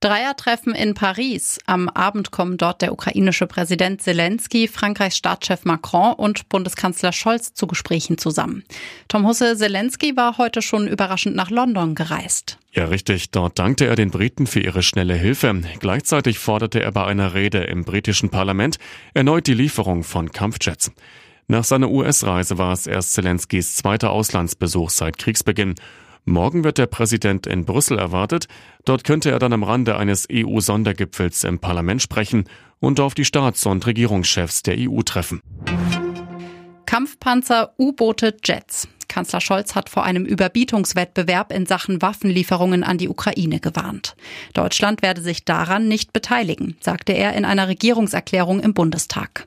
Dreiertreffen in Paris. Am Abend kommen dort der ukrainische Präsident Zelensky, Frankreichs Staatschef Macron und Bundeskanzler Scholz zu Gesprächen zusammen. Tom Husse, Zelensky war heute schon überraschend nach London gereist. Ja, richtig. Dort dankte er den Briten für ihre schnelle Hilfe. Gleichzeitig forderte er bei einer Rede im britischen Parlament erneut die Lieferung von Kampfjets. Nach seiner US-Reise war es erst Zelenskys zweiter Auslandsbesuch seit Kriegsbeginn. Morgen wird der Präsident in Brüssel erwartet. Dort könnte er dann am Rande eines EU-Sondergipfels im Parlament sprechen und auf die Staats- und Regierungschefs der EU treffen. Kampfpanzer, U-Boote, Jets. Kanzler Scholz hat vor einem Überbietungswettbewerb in Sachen Waffenlieferungen an die Ukraine gewarnt. Deutschland werde sich daran nicht beteiligen, sagte er in einer Regierungserklärung im Bundestag.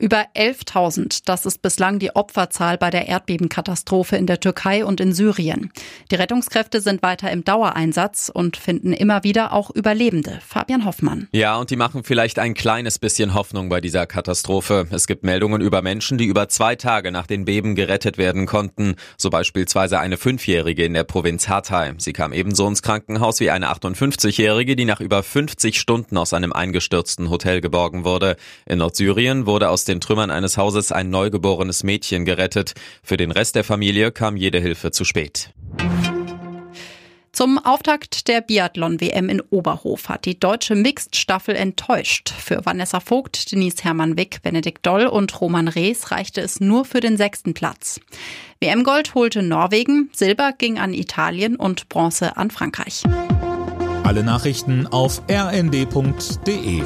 Über 11.000, das ist bislang die Opferzahl bei der Erdbebenkatastrophe in der Türkei und in Syrien. Die Rettungskräfte sind weiter im Dauereinsatz und finden immer wieder auch Überlebende. Fabian Hoffmann. Ja, und die machen vielleicht ein kleines bisschen Hoffnung bei dieser Katastrophe. Es gibt Meldungen über Menschen, die über zwei Tage nach den Beben gerettet werden konnten. So beispielsweise eine Fünfjährige in der Provinz Hatay. Sie kam ebenso ins Krankenhaus wie eine 58-Jährige, die nach über 50 Stunden aus einem eingestürzten Hotel geborgen wurde. In Nordsyrien wurde aus den Trümmern eines Hauses ein neugeborenes Mädchen gerettet. Für den Rest der Familie kam jede Hilfe zu spät. Zum Auftakt der Biathlon-WM in Oberhof hat die deutsche Mixed-Staffel enttäuscht. Für Vanessa Vogt, Denise Hermann-Wick, Benedikt Doll und Roman Rees reichte es nur für den sechsten Platz. WM-Gold holte Norwegen, Silber ging an Italien und Bronze an Frankreich. Alle Nachrichten auf rnd.de